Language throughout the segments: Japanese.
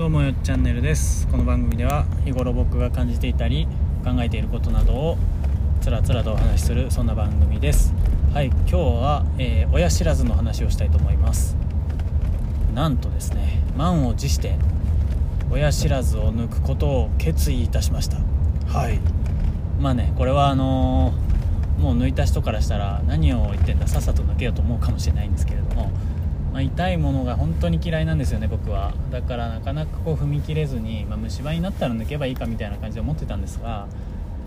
どうもよっチャンネルです。この番組では日頃僕が感じていたり考えていることなどをつらつらとお話しするそんな番組です。はい今日は、えー、親知らずの話をしたいと思います。なんとですね満を持して親知らずを抜くことを決意いたしました。はい。まあねこれはあのー、もう抜いた人からしたら何を言ってんださっさと抜けようと思うかもしれないんですけれどもまあ、痛いものが本当に嫌いなんですよね僕は。だからなかなかこう踏み切れずに、まあ、虫歯になったら抜けばいいかみたいな感じで思ってたんですが、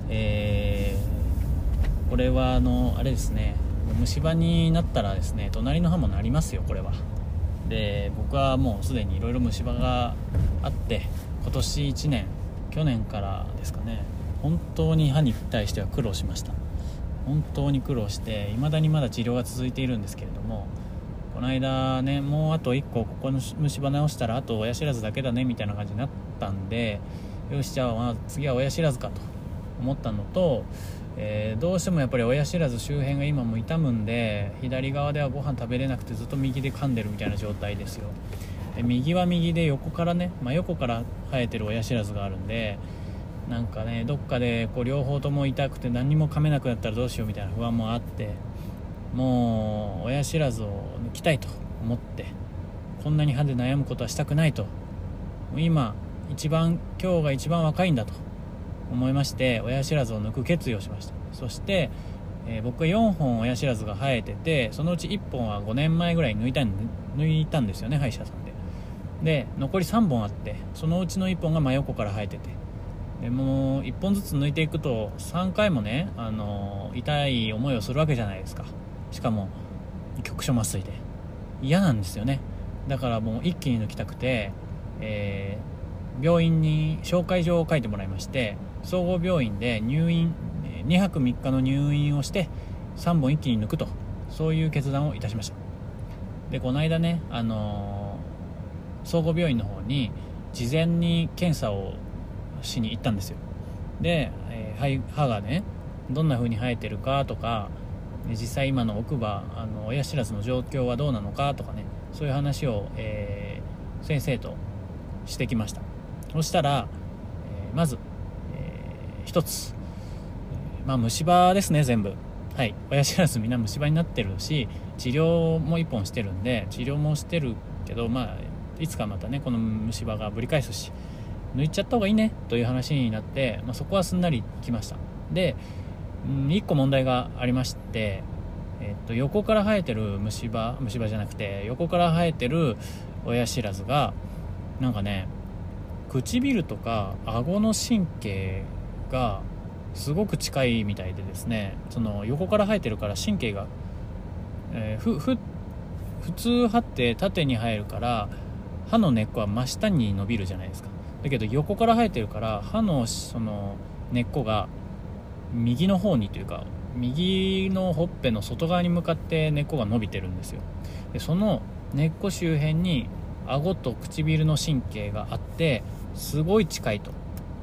えー、これはあのあれですね。虫歯になったらですね隣の歯もなりますよこれは。で僕はもうすでにいろいろ虫歯があって今年1年去年からですかね本当に歯に対しては苦労しました。本当に苦労して未だにまだ治療が続いているんですけれどもこの間ねもうあと1個ここの虫歯直したらあと親知らずだけだねみたいな感じになったんでよしじゃあま次は親知らずかと思ったのと、えー、どうしてもやっぱり親知らず周辺が今も痛むんで左側ではご飯食べれなくてずっと右で噛んでるみたいな状態ですよ。で右は右で横からね、まあ、横から生えてる親知らずがあるんでなんかねどっかでこう両方とも痛くて何も噛めなくなったらどうしようみたいな不安もあってもう親知らずを抜きたいと思ってこんなに歯で悩むことはしたくないと今一番今日が一番若いんだと思いまして親知らずを抜く決意をしました。そして、えー、僕は4本親知らずが生えててそのうち1本は5年前ぐらい抜いた抜いたんですよね歯医者さんで。で残り3本あってそのうちの1本が真横から生えてて。でもう1本ずつ抜いていくと3回もね、あの、痛い思いをするわけじゃないですか。しかも局所麻酔で。嫌なんですよね。だからもう一気に抜きたくて、えー、病院に紹介状を書いてもらいまして総合病院で入院2泊3日の入院をして3本一気に抜くとそういう決断をいたしました。でこの間ね、あのー、総合病院の方に事前に検査をしに行ったんですよ。で、えー、歯がねどんな風に生えてるかとか実際今の奥歯あの親知らずの状況はどうなのかとかねそういう話を、えー、先生としてきました。そしたら、えー、まず、えー、一つ、えまあ虫歯ですね全部。はい。親知らずみんな虫歯になってるし治療も1本してるんで治療もしてるけどまあいつかまたねこの虫歯がぶり返すし抜いちゃった方がいいねという話になって、まあ、そこはすんなりきました。でうん1個問題がありまして、えっと、横から生えてる虫歯虫歯じゃなくて横から生えてる親知らずがなんかね唇とか顎の神経がすごく近いみたいでですねその横から生えてるから神経が、えー、ふふ普通歯って縦に生えるから歯の根っこは真下に伸びるじゃないですか。だけど横から生えてるから歯のその根っこが右の方にというか右のほっぺの外側に向かって根っこが伸びてるんですよ。でその根っこ周辺に顎と唇の神経があってすごい近いと。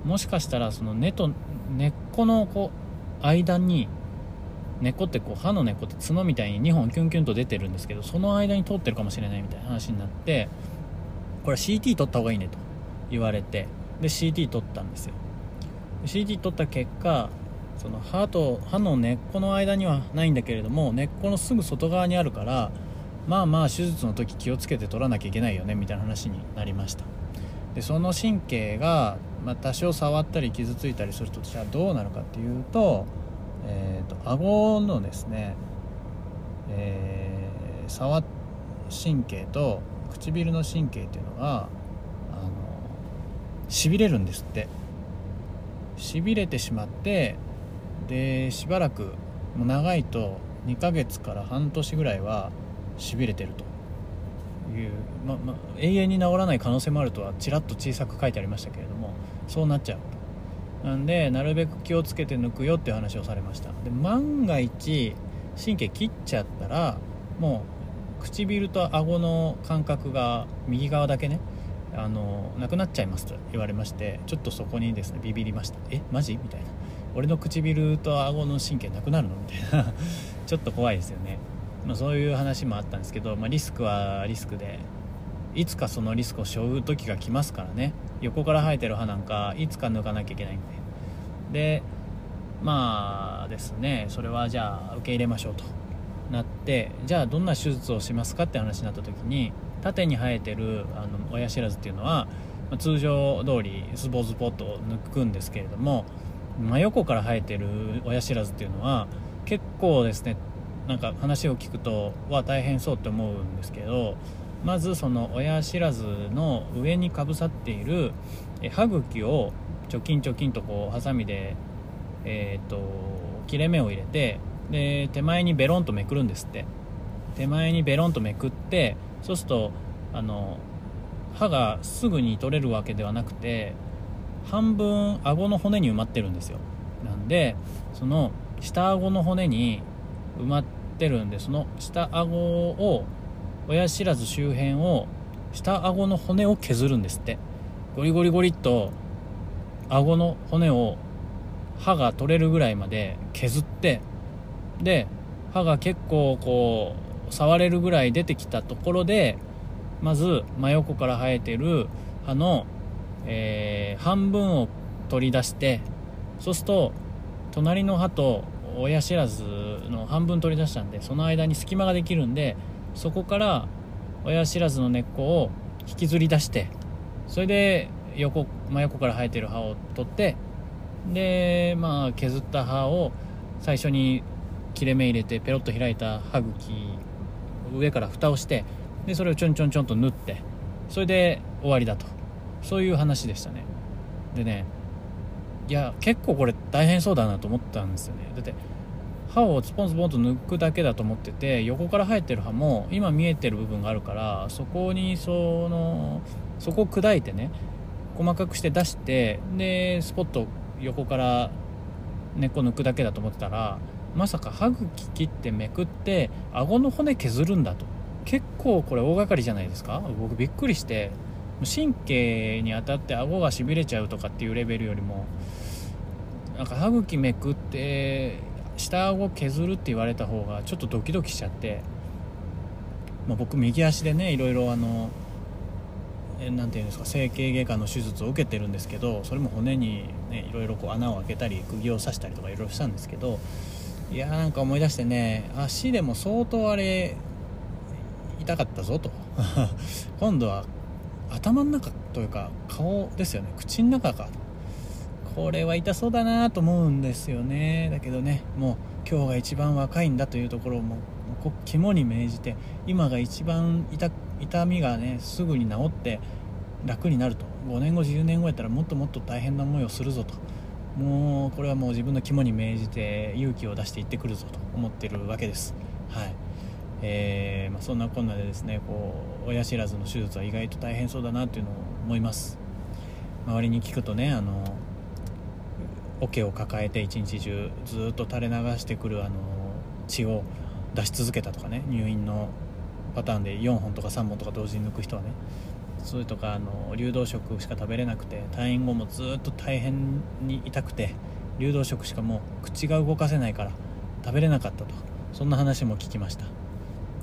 もしかしたらその根と根っこのこう間に根っこってこう歯の根っこって角みたいに2本キュンキュンと出てるんですけどその間に通ってるかもしれないみたいな話になってこれ CT 取った方がいいねと言われてで CT 取ったんですよ。CT 取った結果その歯と歯の根っこの間にはないんだけれども根っこのすぐ外側にあるからまあまあ手術の時気をつけて取らなきゃいけないよねみたいな話になりました。でその神経が、まあ、多少触ったり傷ついたりするとじゃあどうなるかっていうと,、えーと、顎のですね、えー、触神経と唇の神経っていうのがあのしびれるんですって。しびれてしまってでしばらくもう長いと2ヶ月から半年ぐらいはしびれてると。いう、まま永遠に治らない可能性もあるとはちらっと小さく書いてありましたけれどもそうなっちゃうと。なんでなるべく気をつけて抜くよっていう話をされました。で万が一神経切っちゃったらもう唇と顎の感覚が右側だけねあのなくなっちゃいますと言われましてちょっとそこにですねビビりましたえマジ？みたいな。俺の唇と顎の神経なくなるのみたいな。ちょっと怖いですよね、まあ、そういう話もあったんですけど、まあ、リスクはリスクでいつかそのリスクを背負う時が来ますからね。横から生えてる歯なんかいつか抜かなきゃいけないんで。でまあですね。それはじゃあ受け入れましょうとなってじゃあどんな手術をしますかって話になった時に縦に生えてるあの親知らずっていうのはま通常通りズボズボと抜くんですけれども真横から生えてる親知らずっていうのは結構ですねなんか話を聞くとは大変そうって思うんですけどまずその親知らずの上にかぶさっている歯茎をチョキンチョキンとこうハサミで、えーと、切れ目を入れてで手前にベロンとめくるんですって。手前にベロンとめくってそうするとあの歯がすぐに取れるわけではなくて半分顎の骨に埋まってるんですよ。なんでその下顎の骨に埋まってるんでその下顎を親知らず周辺を下顎の骨を削るんですって。ゴリゴリゴリっと顎の骨を歯が取れるぐらいまで削ってで歯が結構こう触れるぐらい出てきたところでまず真横から生えてる歯の、えー、半分を取り出してそうすると隣の歯と親知らずの半分取り出したんでその間に隙間ができるんでそこから親知らずの根っこを引きずり出してそれで横真横から生えてる歯を取ってでまあ削った歯を最初に切れ目入れてペロッと開いた歯茎上から蓋をしてでそれをちょんちょんちょんと縫ってそれで終わりだと。そういう話でしたね。でねいや結構これ大変そうだなと思ったんですよね。だって歯をスポンスポンと抜くだけだと思ってて横から生えてる歯も今見えてる部分があるからそこにそのそこを砕いてね細かくして出してでスポッと横から根っこ抜くだけだと思ってたらまさか歯茎切ってめくって顎の骨削るんだと。結構これ大掛かりじゃないですか？僕びっくりして神経に当たって顎がしびれちゃうとかっていうレベルよりもなんか歯茎めくって下顎削るって言われた方がちょっとドキドキしちゃって、まあ、僕右足でねいろいろあの何て言うんですか整形外科の手術を受けてるんですけどそれも骨に、ね、いろいろこう穴を開けたり釘を刺したりとかいろいろしたんですけどいやーなんか思い出してね足でも相当あれ痛かったぞと。今度は頭の中というか顔ですよね。口の中か。これは痛そうだなと思うんですよね。だけどねもう今日が一番若いんだというところをもう肝に銘じて今が一番痛痛みがねすぐに治って楽になると。5年後10年後やったらもっともっと大変な思いをするぞと。もうこれはもう自分の肝に銘じて勇気を出していってくるぞと思ってるわけです。はい。えー、まあ、そんなこんなでですねこう親知らずの手術は意外と大変そうだなっていうのを思います。周りに聞くとねあの桶を抱えて一日中ずっと垂れ流してくるあの血を出し続けたとかね入院のパターンで4本とか3本とか同時に抜く人はねそれとかあの流動食しか食べれなくて退院後もずっと大変に痛くて流動食しかもう口が動かせないから食べれなかったとそんな話も聞きました。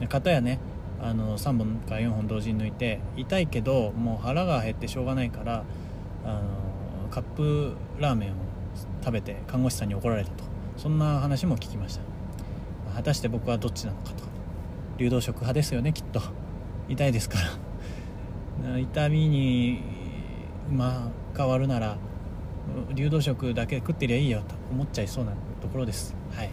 片やねあの3本か4本同時に抜いて痛いけどもう腹が減ってしょうがないからあのカップラーメンを食べて看護師さんに怒られたと。そんな話も聞きました。果たして僕はどっちなのかと。流動食派ですよねきっと。痛いですから。痛みにまあ変わるなら流動食だけ食ってりゃいいよと思っちゃいそうなところです。はい。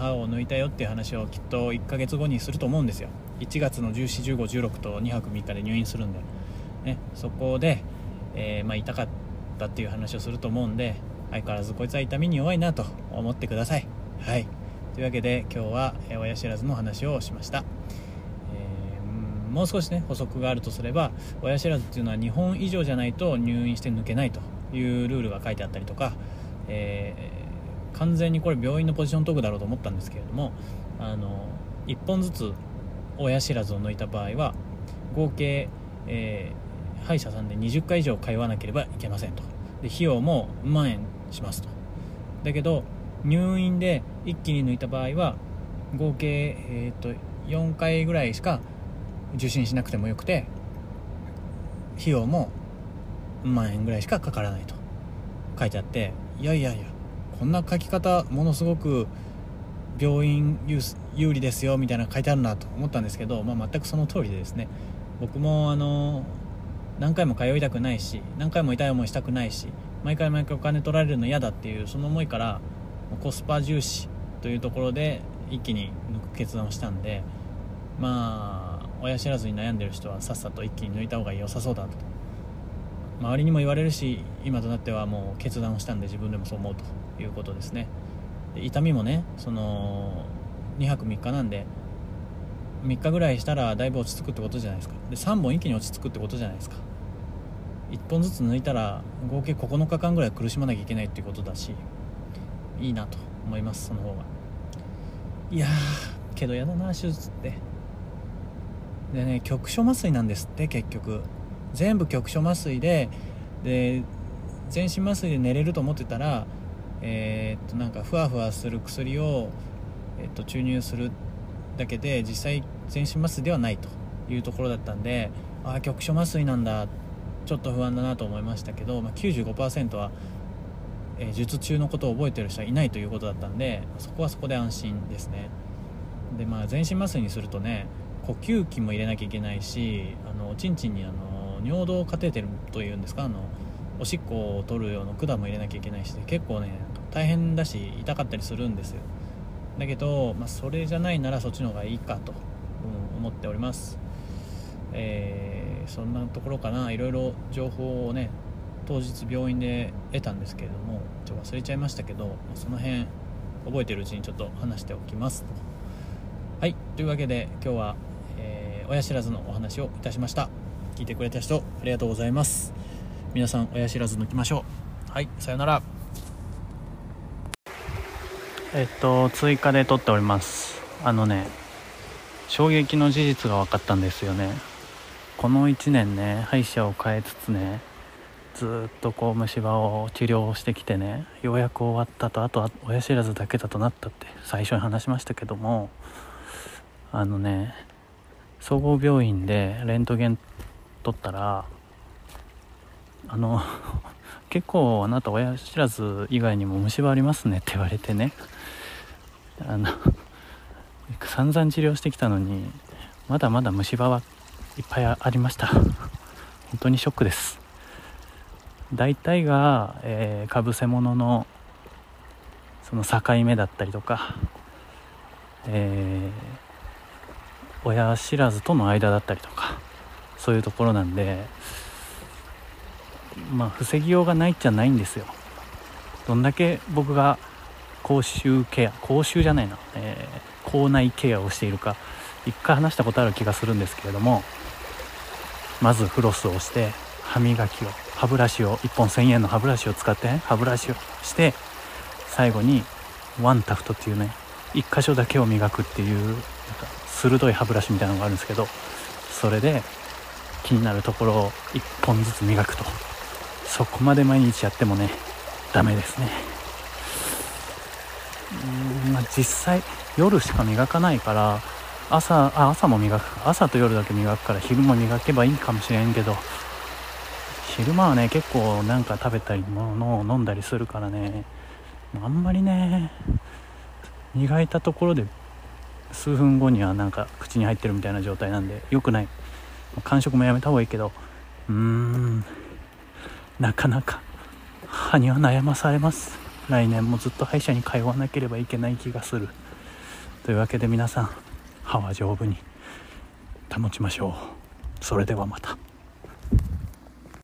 歯を抜いたよっていう話をきっと1ヶ月後にすると思うんですよ。1月の141516と2泊3日で入院するんで、ね、そこで、えー、まあ、痛かったっていう話をすると思うんで相変わらずこいつは痛みに弱いなと思ってください。はい。というわけで今日は親知らずの話をしました、えー、もう少しね補足があるとすれば親知らずっていうのは2本以上じゃないと入院して抜けないというルールが書いてあったりとか、えー、完全にこれ病院のポジショントークだろうと思ったんですけれどもあの1本ずつ親知らずを抜いた場合は合計、えー、歯医者さんで20回以上通わなければいけませんと。で費用も万円しますと。だけど入院で一気に抜いた場合は合計、えーと、4回ぐらいしか受診しなくてもよくて費用も万円ぐらいしかかからないと書いてあっていやいやいやこんな書き方ものすごく病院有利ですよみたいな書いてあるなと思ったんですけど、まあ、全くその通りでですね。僕もあの何回も通いたくないし何回も痛い思いしたくないし毎回毎回お金取られるの嫌だっていうその思いからコスパ重視というところで一気に抜く決断をしたんでまあ親知らずに悩んでる人はさっさと一気に抜いた方が良さそうだと。周りにも言われるし今となってはもう決断をしたんで自分でもそう思うと。いうことですね。で痛みもねその2泊3日なんで3日ぐらいしたらだいぶ落ち着くってことじゃないですか。で3本一気に落ち着くってことじゃないですか。1本ずつ抜いたら合計9日間ぐらい苦しまなきゃいけないっていうことだしいいなと思いますその方がいやけどやだな手術って。でね局所麻酔なんですって結局。全部局所麻酔でで全身麻酔で寝れると思ってたらえー、っとなんかふわふわする薬を、え、っと注入するだけで実際全身麻酔ではないというところだったんでああ局所麻酔なんだ。ちょっと不安だなと思いましたけど、まあ、95%は、えー、術中のことを覚えてる人はいないということだったんでそこはそこで安心ですね。でまあ全身麻酔にするとね呼吸器も入れなきゃいけないしあのおちんちんにあの尿道カテーテルというんですかあのおしっこを取るような管も入れなきゃいけないし結構ね大変だし痛かったりするんですよ。だけど、まあ、それじゃないならそっちの方がいいかと、思っております。えー、そんなところかな。いろいろ情報をね当日病院で得たんですけれどもちょっと忘れちゃいましたけどその辺覚えてるうちにちょっと話しておきますと。はい。というわけで今日は、えー、親知らずのお話をいたしました。聞いてくれた人ありがとうございます。皆さん親知らず抜きましょう。はいさよなら。えっと追加で撮っております。あのね衝撃の事実が分かったんですよね。この1年ね歯医者を変えつつねずっとこう虫歯を治療してきてねようやく終わったとあとは親知らずだけだとなったって最初に話しましたけどもあのね総合病院でレントゲン取ったらあの 結構あなた親知らず以外にも虫歯ありますねって言われてね。あの 散々治療してきたのにまだまだ虫歯はいっぱいありました。本当にショックです。大体が、えー、かぶせ物のその境目だったりとか、えー、親知らずとの間だったりとかそういうところなんでまあ防ぎようがないっちゃないんですよ。どんだけ僕が口臭ケア口臭じゃないな、えー、口内ケアをしているか一回話したことある気がするんですけれどもまずフロスをして歯磨きを歯ブラシを1本1000円の歯ブラシを使って、歯ブラシをして最後にワンタフトっていうね1箇所だけを磨くっていうなんか鋭い歯ブラシみたいなのがあるんですけどそれで気になるところを1本ずつ磨くと。そこまで毎日やってもねダメですね。うんまあ実際夜しか磨かないから朝あ朝も磨く朝と夜だけ磨くから昼も磨けばいいかもしれんけど昼間はね結構なんか食べたりものを飲んだりするからねあんまりね磨いたところで数分後にはなんか口に入ってるみたいな状態なんで良くない。間食もやめた方がいいけどうーん。なかなか歯には悩まされます。来年もずっと歯医者に通わなければいけない気がする。というわけで皆さん歯は丈夫に保ちましょう。それではまた。